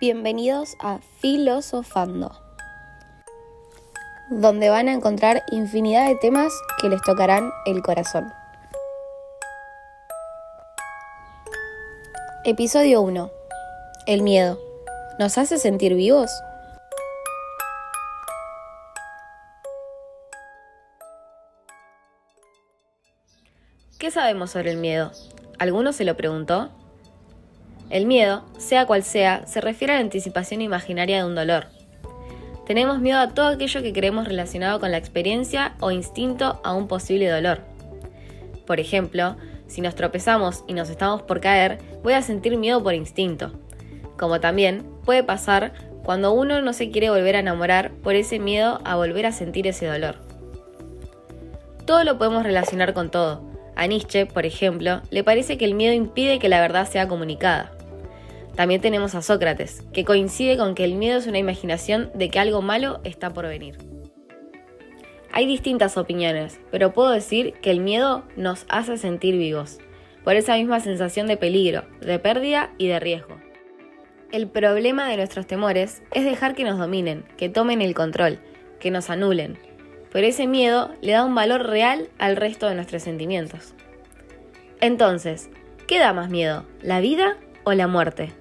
Bienvenidos a Filosofando, donde van a encontrar infinidad de temas que les tocarán el corazón. Episodio 1. El miedo. ¿Nos hace sentir vivos? ¿Qué sabemos sobre el miedo? ¿Alguno se lo preguntó? El miedo, sea cual sea, se refiere a la anticipación imaginaria de un dolor. Tenemos miedo a todo aquello que creemos relacionado con la experiencia o instinto a un posible dolor. Por ejemplo, si nos tropezamos y nos estamos por caer, voy a sentir miedo por instinto. Como también puede pasar cuando uno no se quiere volver a enamorar por ese miedo a volver a sentir ese dolor. Todo lo podemos relacionar con todo. A Nietzsche, por ejemplo, le parece que el miedo impide que la verdad sea comunicada. También tenemos a Sócrates, que coincide con que el miedo es una imaginación de que algo malo está por venir. Hay distintas opiniones, pero puedo decir que el miedo nos hace sentir vivos, por esa misma sensación de peligro, de pérdida y de riesgo. El problema de nuestros temores es dejar que nos dominen, que tomen el control, que nos anulen, pero ese miedo le da un valor real al resto de nuestros sentimientos. Entonces, ¿qué da más miedo, la vida o la muerte?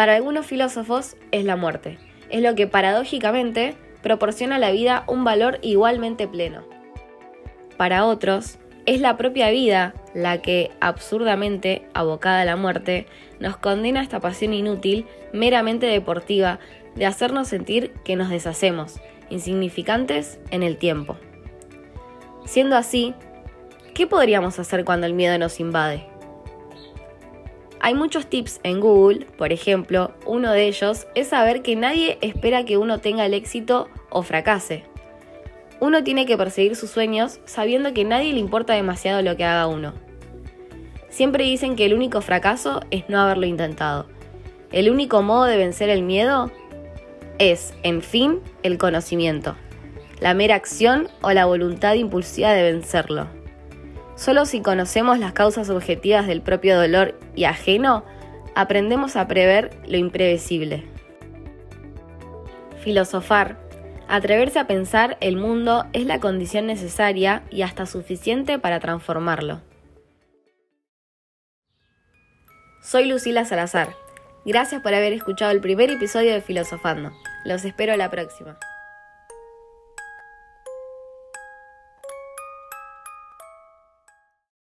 Para algunos filósofos es la muerte, es lo que paradójicamente proporciona a la vida un valor igualmente pleno. Para otros, es la propia vida la que, absurdamente abocada a la muerte, nos condena a esta pasión inútil, meramente deportiva, de hacernos sentir que nos deshacemos, insignificantes en el tiempo. Siendo así, ¿qué podríamos hacer cuando el miedo nos invade? Hay muchos tips en Google, por ejemplo, uno de ellos es saber que nadie espera que uno tenga el éxito o fracase. Uno tiene que perseguir sus sueños sabiendo que nadie le importa demasiado lo que haga uno. Siempre dicen que el único fracaso es no haberlo intentado. El único modo de vencer el miedo es, en fin, el conocimiento, la mera acción o la voluntad impulsiva de vencerlo. Solo si conocemos las causas objetivas del propio dolor y ajeno, aprendemos a prever lo imprevisible. Filosofar, atreverse a pensar el mundo es la condición necesaria y hasta suficiente para transformarlo. Soy Lucila Salazar. Gracias por haber escuchado el primer episodio de Filosofando. Los espero la próxima.